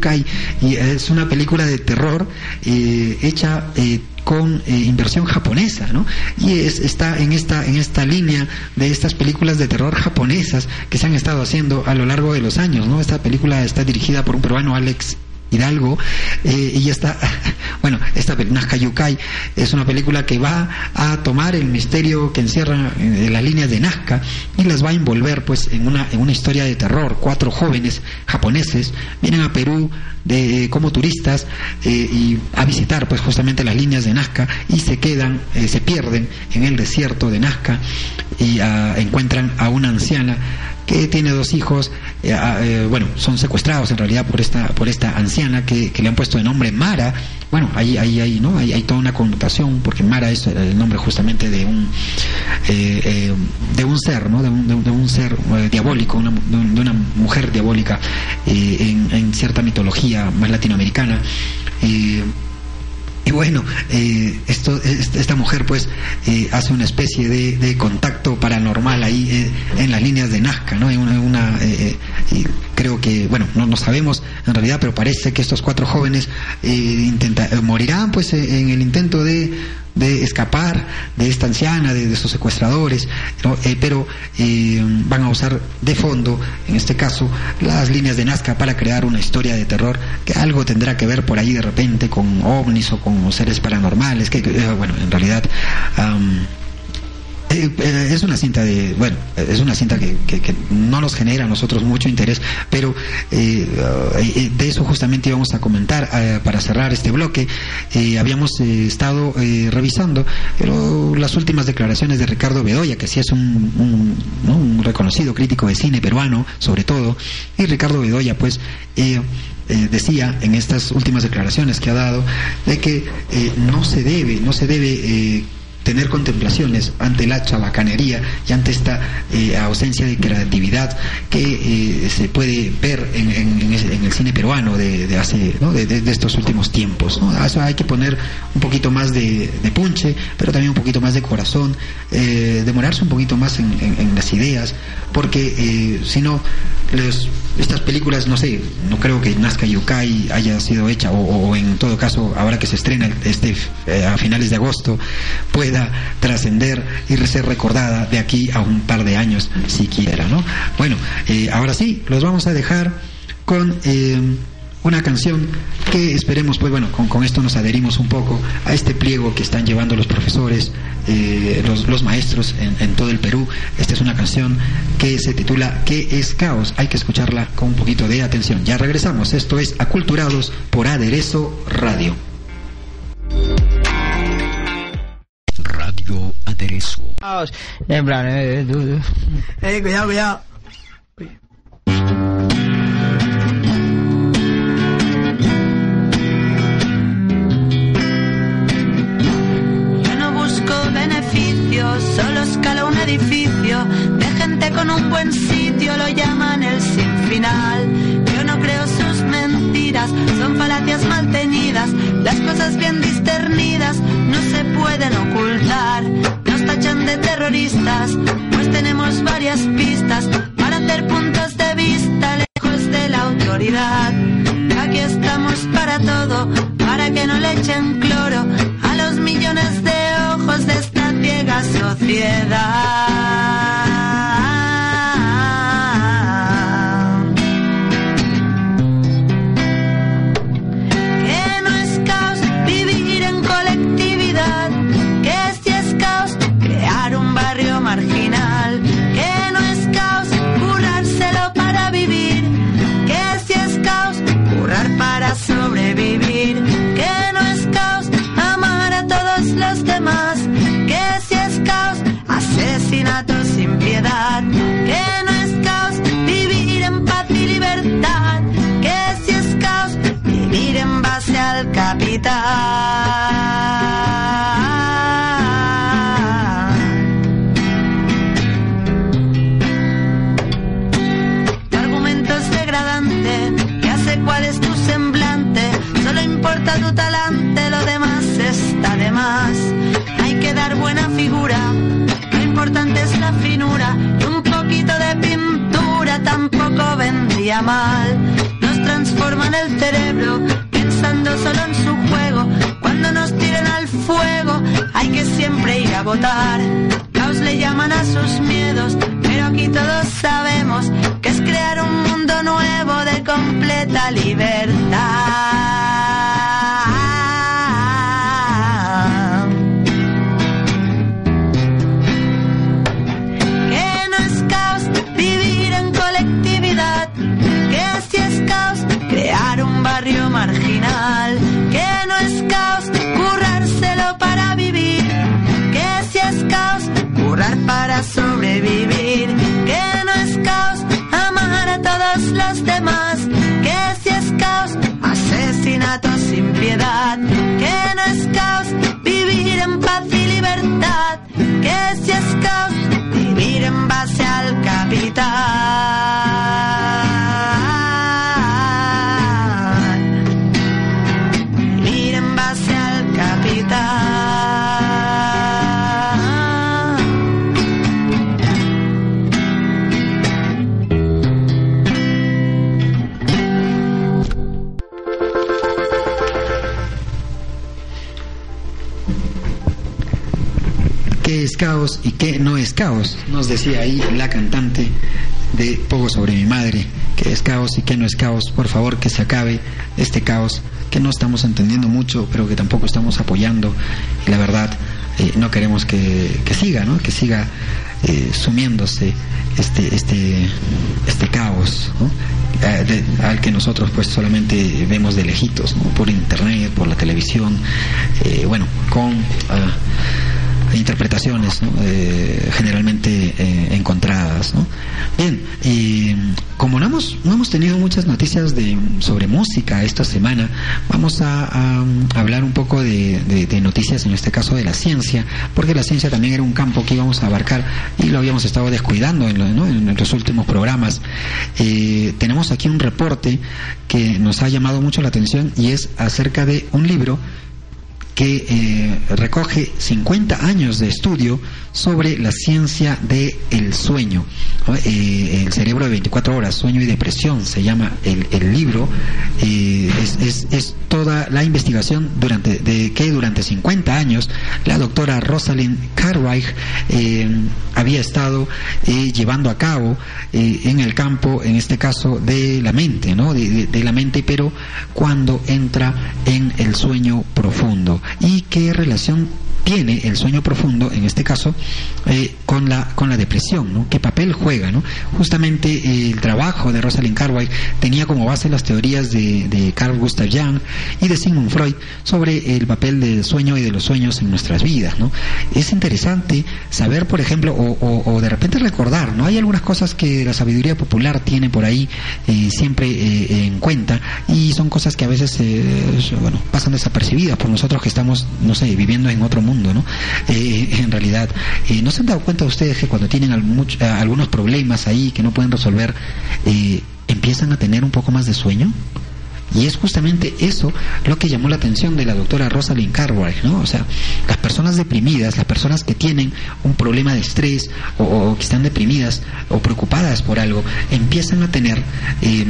Y es una película de terror eh, hecha eh, con eh, inversión japonesa, ¿no? Y es, está en esta en esta línea de estas películas de terror japonesas que se han estado haciendo a lo largo de los años, ¿no? Esta película está dirigida por un peruano Alex Hidalgo eh, y está. <laughs> Bueno esta Nazca Yukai es una película que va a tomar el misterio que encierra eh, las líneas de Nazca y las va a envolver pues en una en una historia de terror. Cuatro jóvenes japoneses vienen a Perú de, como turistas eh, y a visitar pues justamente las líneas de Nazca y se quedan eh, se pierden en el desierto de Nazca y ah, encuentran a una anciana que tiene dos hijos, eh, ah, eh, bueno, son secuestrados en realidad por esta, por esta anciana que, le han puesto de nombre Mara. Bueno, ahí, ahí, ahí, ¿no? Hay, toda una connotación, porque Mara es el nombre justamente de un, eh, eh, de un ser, ¿no? De un, de un- de un ser eh, diabólico, una, de, un- de una mujer diabólica en cierta mitología más latinoamericana. Y bueno, eh, esto, es- esta mujer pues eh, hace una especie de, contacto paranormal ahí eh, en las líneas de Nazca, ¿no? En una, una, eh, eh, y creo que, bueno, no, no sabemos en realidad, pero parece que estos cuatro jóvenes eh, intenta- morirán pues en el intento de, de escapar de esta anciana, de, de secuestradores. Eh, pero eh, van a usar de fondo, en este caso, las líneas de Nazca para crear una historia de terror que algo tendrá que ver por ahí de repente con ovnis o con seres paranormales, que, eh, bueno, en realidad... eh, eh, es una cinta de, bueno, es una cinta que, que- no nos genera a nosotros mucho interés, pero eh, eh, de eso justamente íbamos a comentar eh, para cerrar este bloque. Eh, habíamos eh, estado eh, revisando pero las últimas declaraciones de Ricardo Bedoya, que sí es un, un- ¿no? un reconocido crítico de cine peruano, sobre todo, y Ricardo Bedoya, pues, eh, eh, decía en estas últimas declaraciones que ha dado de que eh, no se debe, no se debe eh, tener contemplaciones ante la chabacanería y ante esta eh, ausencia de creatividad que eh, se puede ver en, en- en el cine peruano de, de hace ¿no? de, de- estos últimos tiempos ¿no? Eso hay que poner un poquito más de, punche pero también un poquito más de corazón eh, demorarse un poquito más en, las ideas porque eh, si no estas películas no sé no creo que Nazca Yukai haya sido hecha o, o en todo caso ahora que se estrena este eh, a finales de agosto pueda trascender y ser recordada de aquí a un par de años siquiera, ¿no? Bueno, eh, ahora sí, los vamos a dejar con eh, una canción que esperemos, pues bueno, con, con esto nos adherimos un poco a este pliego que están llevando los profesores, eh, los, maestros en, todo el Perú. Esta es una canción que se titula ¿Qué es caos? Hay que escucharla con un poquito de atención. Ya regresamos. Esto es Aculturados por Aderezo. Radio En plan, eh, du- Eh, cuidado, cuidado. Yo no busco beneficios, solo escalo un edificio de gente con un buen sitio, lo llaman el sin final. Yo no creo sus mentiras, son falacias mal teñidas, las cosas bien discernidas no se pueden ocultar. Tachan de terroristas, pues tenemos varias pistas para hacer puntos de vista lejos de la autoridad. Aquí estamos para todo, para que no le echen cloro a los millones de ojos de esta ciega sociedad. Asesinato sin piedad, que no es caos vivir en paz y libertad, que si es caos vivir en base al capital. Caos le llaman a sus miedos, pero aquí todos sabemos que es crear un mundo nuevo de completa libertad. Que no es caos vivir en colectividad, que si es caos crear un barrio marginal, que no es caos currárselo para sobrevivir, que no es caos amar a todos los demás, que si es caos asesinato sin piedad, que no es caos vivir en paz y libertad, que si es caos vivir en base al capital. Es caos y qué no es caos? Nos decía ahí la cantante de Poco sobre mi madre. ¿Qué es caos y qué no es caos? Por favor, que se acabe este caos que no estamos entendiendo mucho, pero que tampoco estamos apoyando. Y la verdad, eh, no queremos que, que siga, ¿no? Que siga eh, sumiéndose este, este, este caos. Eh, al que nosotros pues solamente vemos de lejitos, por internet, por la televisión, bueno, con ah, interpretaciones. Eh, generalmente eh, encontradas. Bien, y como no hemos, no hemos tenido muchas noticias de, sobre música esta semana, vamos a, hablar un poco de, noticias, en este caso de la ciencia, porque la ciencia también era un campo que íbamos a abarcar y lo habíamos estado descuidando en, lo- en los últimos programas. Eh, tenemos aquí un reporte que nos ha llamado mucho la atención y es acerca de un libro que eh, recoge 50 años de estudio sobre la ciencia del sueño. ¿no? Eh, el cerebro de 24 horas, sueño y depresión, se llama el, el libro. Eh, es, es, toda la investigación durante de que durante 50 años la doctora Rosalind Cartwright eh, había estado eh, llevando a cabo eh, en el campo, en este caso de la mente, ¿no? De, de- de la mente, pero cuando entra en el sueño profundo y qué relación tiene el sueño profundo, en este caso, eh, con la con la depresión, ¿no? ¿Qué papel juega, no? Justamente eh, el trabajo de Rosalind Cartwright tenía como base las teorías de, de Carl Gustav Jung y de Sigmund Freud sobre el papel del sueño y de los sueños en nuestras vidas, ¿no? Es interesante saber, por ejemplo, o de repente recordar, ¿no? Hay algunas cosas que la sabiduría popular tiene por ahí eh, siempre eh, en cuenta y son cosas que a veces, eh, bueno, pasan desapercibidas por nosotros que estamos, no sé, viviendo en otro mundo, ¿no? Eh, en realidad, eh, ¿no se han dado cuenta ustedes que cuando tienen a- algunos problemas ahí que no pueden resolver, eh, empiezan a tener un poco más de sueño? Y es justamente eso lo que llamó la atención de la doctora Rosalind Cartwright, ¿no? O sea, las personas deprimidas, las personas que tienen un problema de estrés o, que están deprimidas o preocupadas por algo, empiezan a tener eh,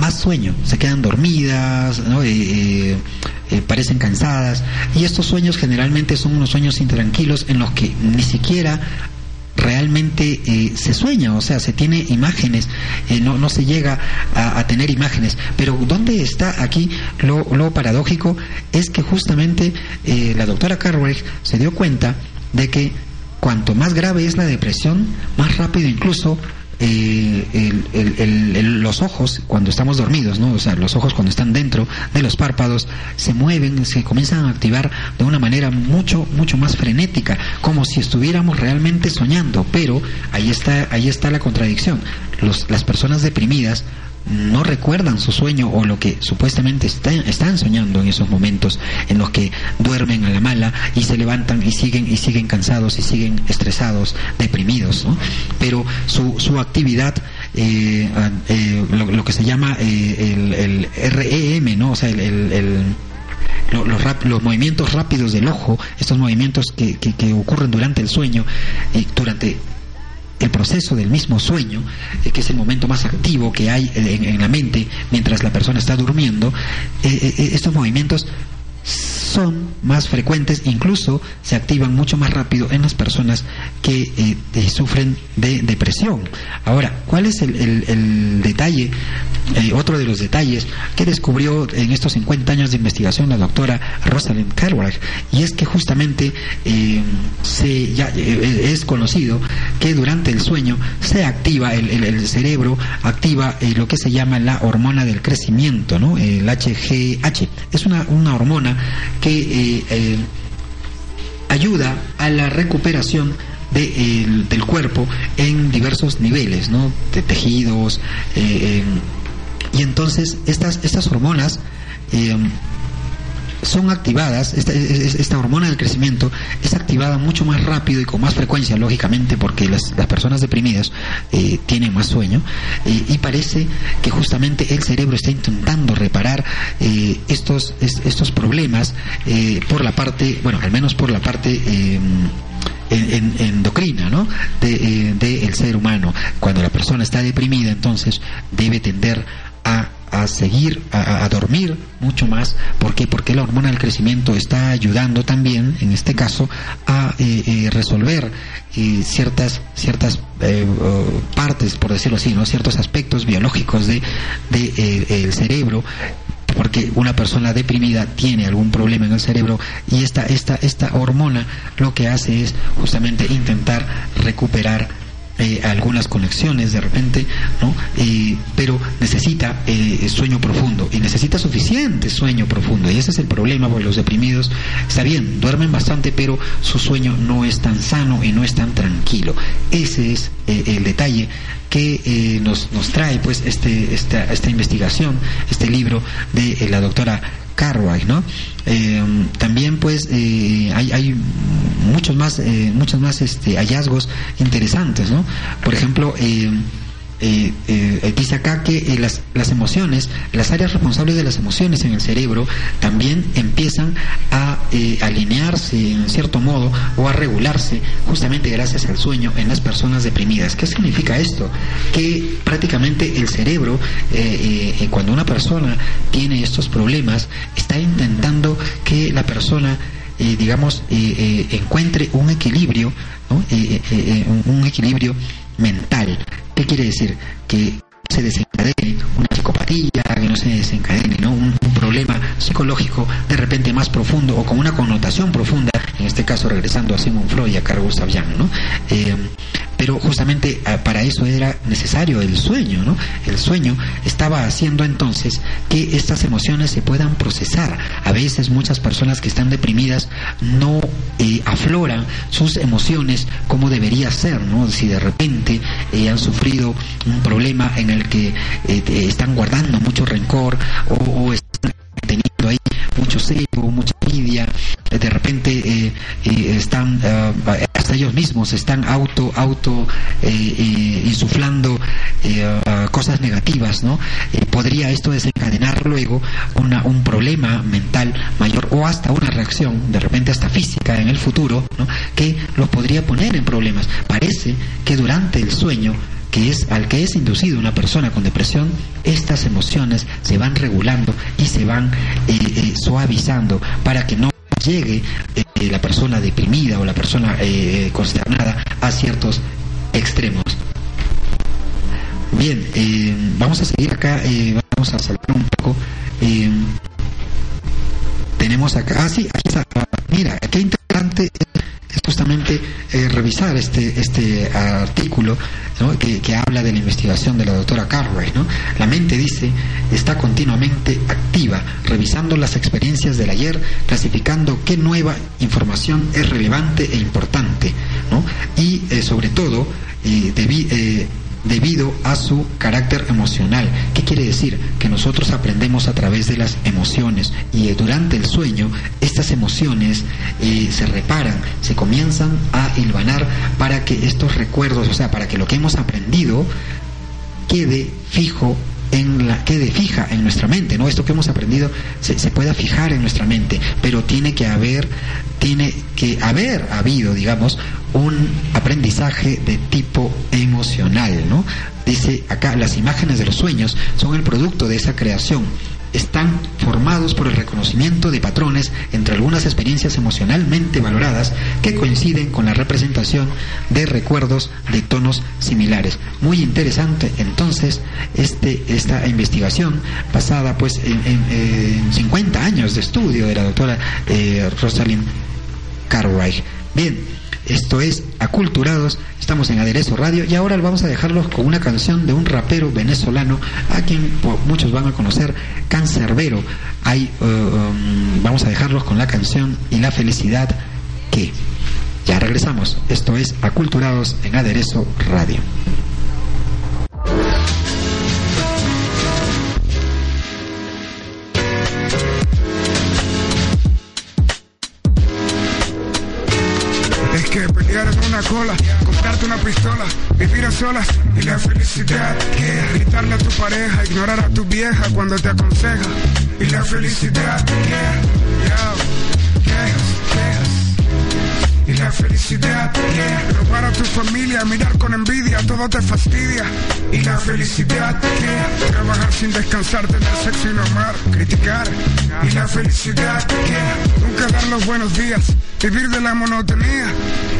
más sueño, se quedan dormidas, ¿no? Eh, eh, eh, parecen cansadas y estos sueños generalmente son unos sueños intranquilos en los que ni siquiera realmente eh, se sueña, o sea, se tiene imágenes, eh, no, no se llega a, tener imágenes. Pero ¿dónde está aquí lo, lo paradójico? Es que justamente la doctora Cartwright se dio cuenta de que cuanto más grave es la depresión, más rápido incluso eh, el- el- el- los ojos cuando estamos dormidos, ¿no? O sea, los ojos cuando están dentro de los párpados se mueven, se comienzan a activar de una manera mucho, mucho más frenética, como si estuviéramos realmente soñando. Pero ahí está, ahí está la contradicción. Los, las personas deprimidas no recuerdan su sueño o lo que supuestamente están, soñando en esos momentos en los que duermen a la mala y se levantan y siguen y siguen cansados y siguen estresados, deprimidos, ¿no? Pero su, su actividad eh, eh, lo, que se llama eh, el, el REM, ¿no? O sea, el, el- el- lo- los, rap- los movimientos rápidos del ojo, estos movimientos que, que- que ocurren durante el sueño y durante el proceso del mismo sueño, eh, que es el momento más activo que hay en, la mente mientras la persona está durmiendo, eh, eh, eh, estos movimientos son más frecuentes, incluso se activan mucho más rápido en las personas que eh, sufren de depresión. Ahora, ¿cuál es el, detalle, eh, otro de los detalles que descubrió en estos 50 años de investigación la doctora Rosalind Cartwright? Y es que justamente eh, se, ya, es conocido que durante el sueño se activa, el, el- cerebro activa lo que se llama la hormona del crecimiento, ¿no? el HGH. Es una, una hormona que eh, eh, ayuda a la recuperación de, el- del cuerpo en diversos niveles, ¿no? De tejidos. eh, eh, y entonces estas, estas hormonas eh, son activadas, esta, es- esta hormona del crecimiento es activada mucho más rápido y con más frecuencia, lógicamente, porque las, las personas deprimidas eh, tienen más sueño, y parece que justamente el cerebro está intentando reparar eh, estos, es- estos problemas eh, por la parte, bueno, al menos por la parte... en- endocrina, ¿no? De, eh, del ser humano. Cuando la persona está deprimida, entonces debe tender a, a seguir, a, dormir mucho más. ¿Por qué? Porque la hormona del crecimiento está ayudando también, en este caso, a eh, eh, resolver eh, ciertas, ciertas eh, partes, por decirlo así, ¿no? Ciertos aspectos biológicos de, de, el cerebro porque una persona deprimida tiene algún problema en el cerebro y esta, esta, esta hormona lo que hace es justamente intentar recuperar eh, algunas conexiones de repente, ¿no? Eh, pero necesita eh, sueño profundo y necesita suficiente sueño profundo y ese es el problema porque los deprimidos está bien, duermen bastante pero su sueño no es tan sano y no es tan tranquilo. Ese es eh, el detalle que eh, nos, nos trae pues este, esta, esta investigación, este libro de eh, la doctora Cartwright, ¿no? Eh, también pues eh, hay, hay muchos más, eh, muchos más este, hallazgos interesantes, ¿no? Por ejemplo, dice acá que las, las emociones, las áreas responsables de las emociones en el cerebro también empiezan a eh, alinearse en cierto modo o a regularse justamente gracias al sueño en las personas deprimidas. ¿Qué significa esto? Que prácticamente el cerebro, eh, eh, cuando una persona tiene estos problemas, está intentando que la persona digamos, encuentre un equilibrio, un equilibrio mental. ¿Qué quiere decir? Que se desencadene una psicopatía, que no se desencadene ¿no? un, problema psicológico de repente más profundo o con una connotación profunda, en este caso regresando a Sigmund Freud y a Carl Gustav Jung, ¿no? Eh, pero justamente ah, para eso era necesario el sueño, ¿no? El sueño estaba haciendo entonces que estas emociones se puedan procesar. A veces muchas personas que están deprimidas no eh, afloran sus emociones como debería ser, ¿no? Si de repente eh, han sufrido un problema en el que eh, están guardando mucho rencor o, están teniendo ahí mucho celo, mucha envidia, eh, de repente eh, eh, están ah, ellos mismos están auto auto eh, eh, insuflando eh, cosas negativas, ¿no? Eh, podría esto desencadenar luego una, un problema mental mayor o hasta una reacción, de repente hasta física en el futuro, ¿no? que los podría poner en problemas. Parece que durante el sueño que es al que es inducido una persona con depresión, estas emociones se van regulando y se van eh, suavizando para que no llegue eh, la persona deprimida o la persona eh, consternada a ciertos extremos. Bien, eh, vamos a seguir acá, eh, vamos a saltar un poco. eh, tenemos acá, ah, sí, aquí está. Mira, qué interesante es justamente eh, revisar este este artículo que, que habla de la investigación de la doctora Cartwright. ¿no? La mente, dice, está continuamente activa, revisando las experiencias del ayer, clasificando qué nueva información es relevante e importante, ¿no? y eh, sobre todo, eh, eh, debido a su carácter emocional. ¿Qué quiere decir? Que nosotros aprendemos a través de las emociones y eh, durante el sueño estas emociones eh, se reparan, se comienzan a hilvanar para que estos recuerdos, o sea, para que lo que hemos aprendido quede fijo en la quede fija en nuestra mente, ¿no? Esto que hemos aprendido se, se pueda fijar en nuestra mente, pero tiene que haber tiene que haber habido, digamos, un aprendizaje de tipo emocional, ¿no? Dice acá, las imágenes de los sueños son el producto de esa creación. Están formados por el reconocimiento de patrones entre algunas experiencias emocionalmente valoradas que coinciden con la representación de recuerdos de tonos similares. Muy interesante entonces este, esta investigación basada pues en, en- en 50 años de estudio de la doctora eh, Rosalind Cartwright. Bien, esto es Aculturados, estamos en Aderezo Radio y ahora vamos a dejarlos con una canción de un rapero venezolano a quien po- muchos van a conocer, Cancerbero. Hay, eh, um, vamos a dejarlos con la canción y la felicidad que. Ya regresamos, esto es Aculturados en Aderezo Radio. Una cola, comprarte una pistola, vivir a solas y la felicidad que gritarle a tu pareja, ignorar a tu vieja cuando te aconseja y la felicidad yo, La felicidad, robar a tu familia, mirar con envidia, todo te fastidia. Y la felicidad, trabajar sin descansar, tener sexo y no amar, criticar. Y la felicidad, nunca dar los buenos días, vivir de la monotonía.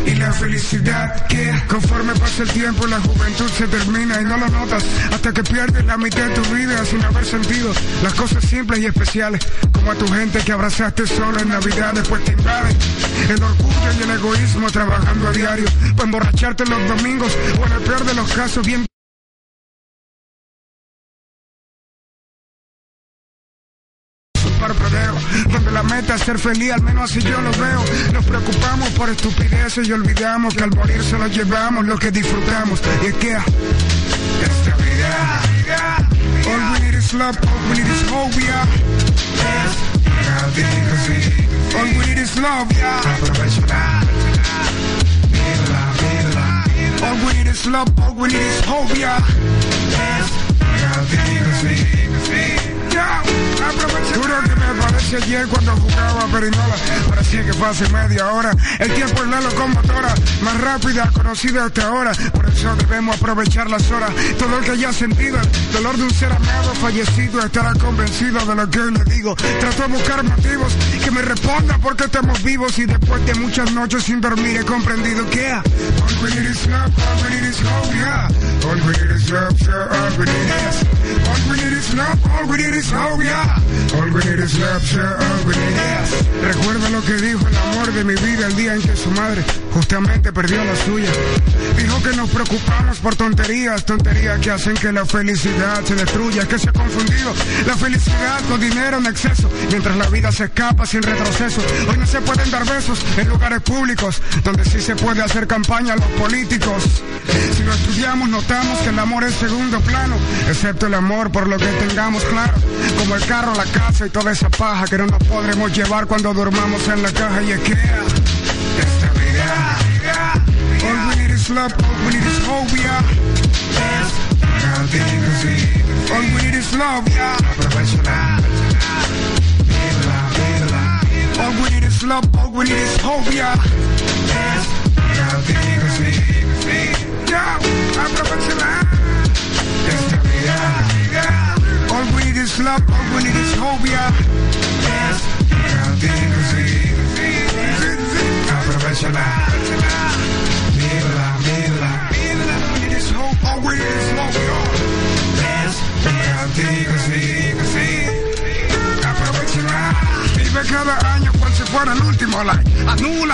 Y la felicidad, que conforme pasa el tiempo la juventud se termina y no lo notas hasta que pierdes la mitad de tu vida sin haber sentido las cosas simples y especiales como a tu gente que abrazaste solo en Navidad después te invaden el orgullo y el egoísmo trabajando a diario para emborracharte los domingos o en el peor de los casos bien donde la meta es ser feliz, al menos así yo lo veo. Nos preocupamos por estupideces y olvidamos que al morir solo llevamos lo que disfrutamos. Y es que esta vida, all we need is love, all we need is hope, yeah. All we need is love, yeah. All we need is love, all we need is hope, yeah. Juro que me parece ayer cuando jugaba Perinola Parecía que fue hace media hora. El tiempo es la locomotora Más rápida, conocida hasta ahora. Por eso debemos aprovechar las horas. Todo el que haya sentido el dolor de un ser amado fallecido Estará convencido de lo que hoy le digo. Trato de buscar motivos que me respondan porque estamos vivos Y después de muchas noches sin dormir he comprendido que All we need is yeah. All we need Recuerda lo que dijo el amor de mi vida el día en que su madre justamente perdió la suya. Dijo que nos preocupamos por tonterías, tonterías que hacen que la felicidad se destruya Que se ha confundido. La felicidad con dinero en exceso Mientras la vida se escapa sin retroceso. Hoy no se pueden dar besos en lugares públicos Donde sí se puede hacer campaña a los políticos. Si lo estudiamos notamos que el amor es segundo plano Excepto el amor por lo que tengamos claro Como el carro, la casa y toda esa paja Que no nos podremos llevar cuando durmamos en la caja y Ikea Estabilidad All we need is love, all we need is hope, yeah All we need is love, yeah. All we need is love, all we need is hope, Yeah,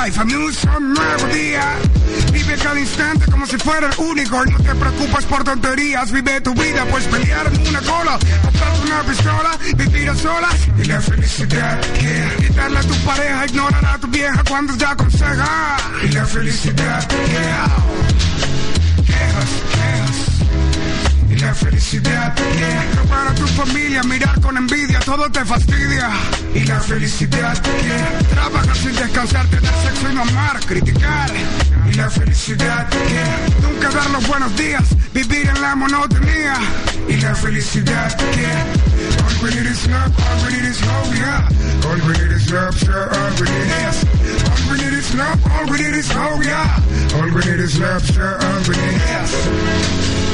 life, a new nuevo día. Vive cada instante como si fuera el único no te preocupes por tonterías. Vive tu vida, pues pelear en una cola, comprar una pistola, vivir a solas y la felicidad. Yeah. Quitarle a tu pareja, ignorar a tu vieja cuando te aconseja. Y la felicidad. Yeah. La felicidad, yeah. Para tu familia, mirar con envidia, todo te fastidia. Y la felicidad, yeah. Trabajar sin descansar, tener sexo y no amar, criticar. Y la felicidad, yeah. Nunca dar los buenos días, vivir en la monotonía. Y la felicidad, yeah. All we need is love, all we need is hope, yeah. All we need is love, yeah, all we need is. All we need is love, all we need is hope, yeah. All we need is love, yeah, all we need is.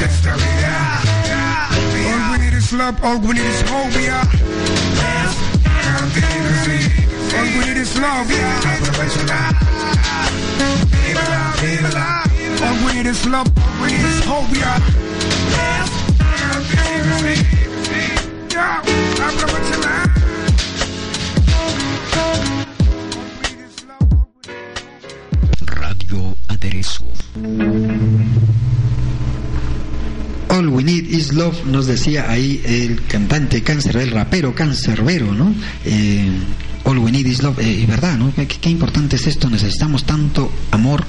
Estabilidad, yeah. All we need is love, all we need is hope, yeah. All All we need is love, nos decía ahí el cantante cáncer, el rapero cancerbero, ¿no? Eh, all is love, eh, verdad, ¿no? Qué, qué importante es esto, necesitamos tanto amor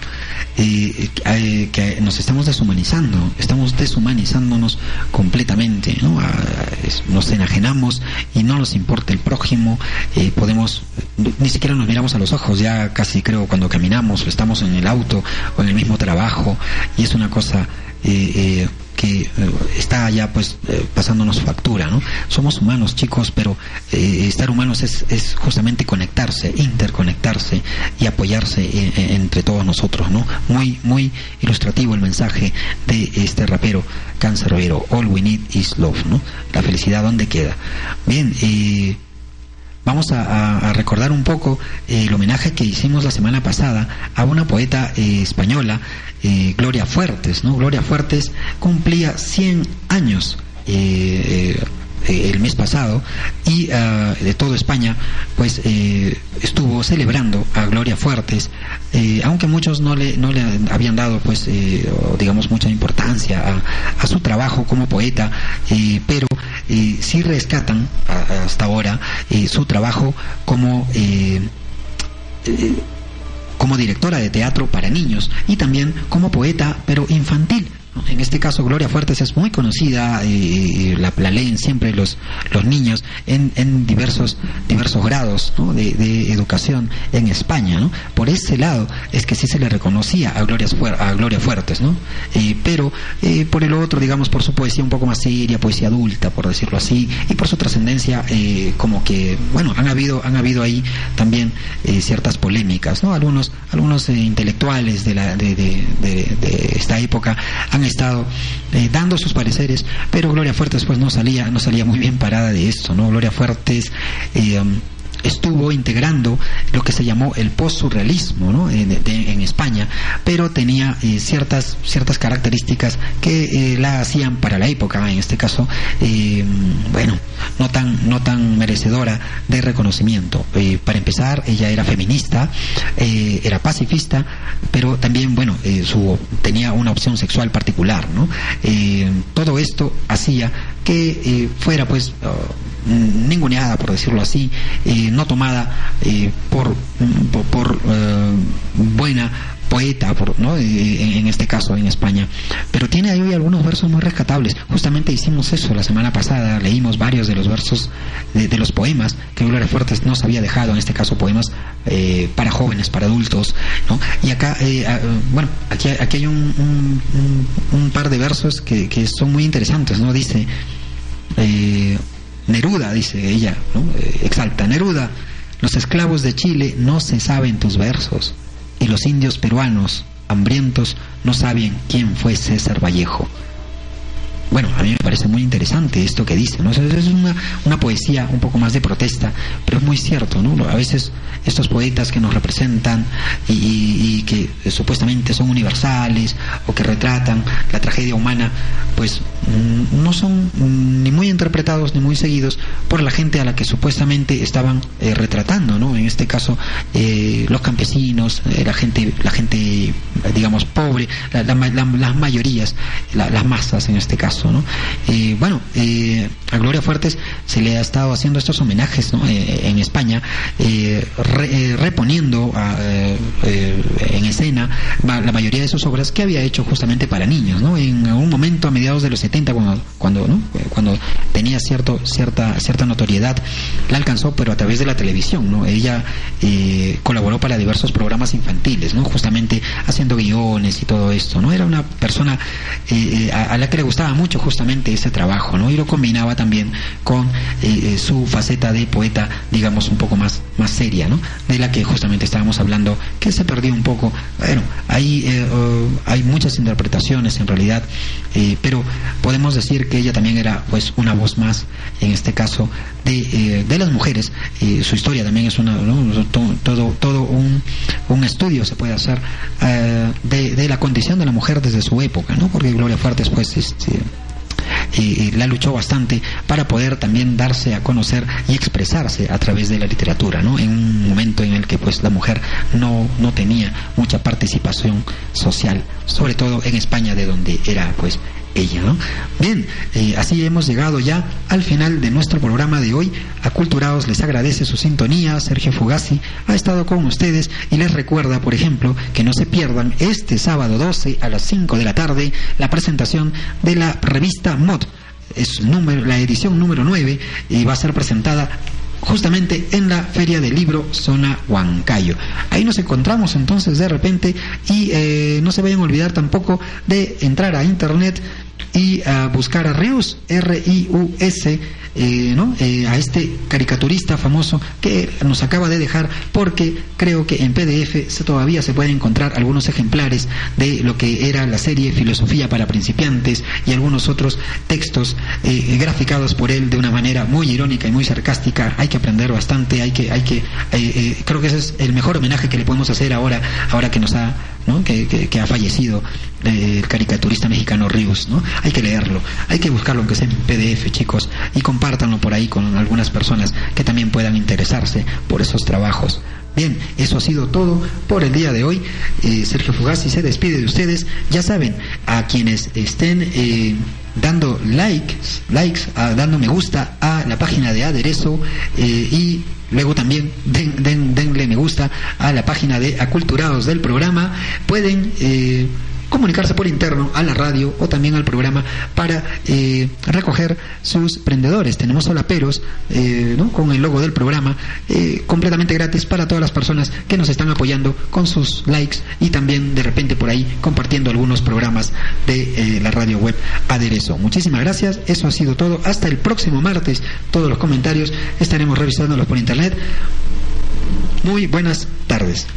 eh, eh, que nos estamos deshumanizando, estamos deshumanizándonos completamente, ¿no? Nos enajenamos y no nos importa el prójimo, eh, podemos, ni siquiera nos miramos a los ojos, ya casi creo cuando caminamos o estamos en el auto o en el mismo trabajo, y es una cosa eh, eh, que eh, está ya pues eh, pasándonos factura, ¿no? Somos humanos, chicos, pero eh, estar humanos es, es justamente conectarse, interconectarse y apoyarse eh, entre todos nosotros, ¿no? Muy, muy ilustrativo el mensaje de este rapero cancerbero, All We Need Is Love, ¿no? La felicidad, ¿dónde queda? Bien, eh, Vamos a, recordar un poco eh, el homenaje que hicimos la semana pasada a una poeta eh, española, eh, Gloria Fuertes, ¿no? Gloria Fuertes cumplía 100 años eh, eh, el mes pasado y ah, de toda España pues eh, estuvo celebrando a Gloria Fuertes eh, aunque muchos no le no le habían dado pues eh, digamos mucha importancia a, su trabajo como poeta eh, pero eh, sí rescatan hasta ahora eh, su trabajo como eh, eh, como directora de teatro para niños y también como poeta, pero infantil. En este caso, Gloria Fuertes es muy conocida, eh, la, la, leen siempre los, los niños en, en diversos, diversos grados ¿no? de, educación en España. ¿no? Por ese lado es que sí se le reconocía a Gloria, a Gloria Fuertes, ¿no? Eh, pero eh, por el otro, digamos, por su poesía un poco más seria, poesía adulta, por decirlo así, y por su trascendencia, eh, como que, bueno, han habido, han habido ahí también ciertas polémicas, ¿no? Algunos, algunos intelectuales de, la, de, de, de, esta época han estado dando sus pareceres, pero Gloria Fuertes pues no salía, no salía muy bien parada de esto, ¿no? Gloria Fuertes estuvo integrando lo que se llamó el post-surrealismo ¿no? en, España, pero tenía eh, ciertas, ciertas características que eh, la hacían para la época, en este caso, eh, bueno, no tan, no tan merecedora de reconocimiento. Para empezar, ella era feminista, era pacifista, pero también, bueno, tenía una opción sexual particular. todo esto hacía que fuera, pues, uh, ninguneada, por decirlo así, no tomada eh, por, por, por eh, buena poeta, ¿no? Eh, en este caso en España. Pero tiene ahí algunos versos muy rescatables. Justamente hicimos eso la semana pasada, leímos varios de los versos de, los poemas que Gloria Fuertes nos había dejado, en este caso poemas eh, para jóvenes, para adultos. ¿no? Y acá, eh, bueno, aquí, aquí hay un, un, un, par de versos que, que son muy interesantes, ¿no? Dice... Eh, Neruda, dice ella. Eh, exalta, Neruda, los esclavos de Chile no se saben tus versos y los indios peruanos, hambrientos, no saben quién fue César Vallejo. Bueno, a mí me parece muy interesante esto que dice, ¿no? es una, una poesía un poco más de protesta, pero es muy cierto, ¿no? A veces estos poetas que nos representan y, que supuestamente son universales o que retratan la tragedia humana, pues mm, no son ni muy interpretados ni muy seguidos por la gente a la que supuestamente estaban eh, retratando, ¿no? En este caso, eh, los campesinos, eh, la gente, la gente, digamos, pobre, la, la, las mayorías, las masas en este caso. ¿No? Eh, bueno, eh, a Gloria Fuertes se le ha estado haciendo estos homenajes ¿no? eh, en España, re, reponiendo a, en escena la mayoría de sus obras que había hecho justamente para niños. ¿no? En algún momento, a mediados de los 70, cuando, cuando, ¿no? cuando tenía cierto, cierta, cierta notoriedad, la alcanzó, pero a través de la televisión. ¿no? Ella colaboró para diversos programas infantiles, ¿no? justamente haciendo guiones y todo esto. ¿no? Era una persona a, a la que le gustaba mucho justamente ese trabajo, ¿no? Y lo combinaba también con eh, su faceta de poeta, digamos, un poco más, más seria, ¿no? De la que justamente estábamos hablando, que se perdió un poco. Bueno, hay, eh, uh, hay muchas interpretaciones en realidad, eh, pero podemos decir que ella también era, pues, una voz más, en este caso, de, de las mujeres. su historia también es una, todo, todo un, un estudio se puede hacer de, de la condición de la mujer desde su época, ¿no? Porque Gloria Fuertes, pues, este, eh, la luchó bastante para poder también darse a conocer y expresarse a través de la literatura, ¿no? En un momento en el que pues la mujer no, no tenía mucha participación social, sobre todo en España de donde era pues ella, ¿no? Bien, eh, así hemos llegado ya al final de nuestro programa de hoy. A Culturados les agradece su sintonía. Sergio Fugazi ha estado con ustedes y les recuerda, por ejemplo, que no se pierdan este sábado 12 a las 5 de la tarde la presentación de la revista Mod. Es número, la edición número 9 y va a ser presentada justamente en la Feria del Libro Zona Huancayo. Ahí nos encontramos entonces de repente y eh, no se vayan a olvidar tampoco de entrar a internet y a buscar a Rius, R-I-U-S, eh, ¿no? Eh, a este caricaturista famoso que nos acaba de dejar, porque creo que en PDF todavía se pueden encontrar algunos ejemplares de lo que era la serie Filosofía para principiantes y algunos otros textos eh, graficados por él de una manera muy irónica y muy sarcástica. Hay que aprender bastante, hay que, hay que, creo que ese es el mejor homenaje que le podemos hacer ahora, ahora que nos ha que, ha fallecido el caricaturista mexicano Ríos, ¿no? Hay que leerlo, hay que buscarlo aunque sea en PDF, chicos, y compártanlo por ahí con algunas personas que también puedan interesarse por esos trabajos. Bien, eso ha sido todo por el día de hoy. Eh, Sergio Fugazi se despide de ustedes. Ya saben, a quienes estén eh, dando likes, likes, a, dando me gusta a la página de Aderezo eh, y luego también den, den, denle me gusta a la página de Aculturados del programa, pueden comunicarse por interno a la radio o también al programa para eh, recoger sus prendedores. Tenemos solaperos eh, ¿no? con el logo del programa eh, completamente gratis para todas las personas que nos están apoyando con sus likes y también de repente por ahí compartiendo algunos programas de la radio web Aderezo. Muchísimas gracias. Eso ha sido todo. Hasta el próximo martes. Todos los comentarios estaremos revisándolos por internet. Muy buenas tardes.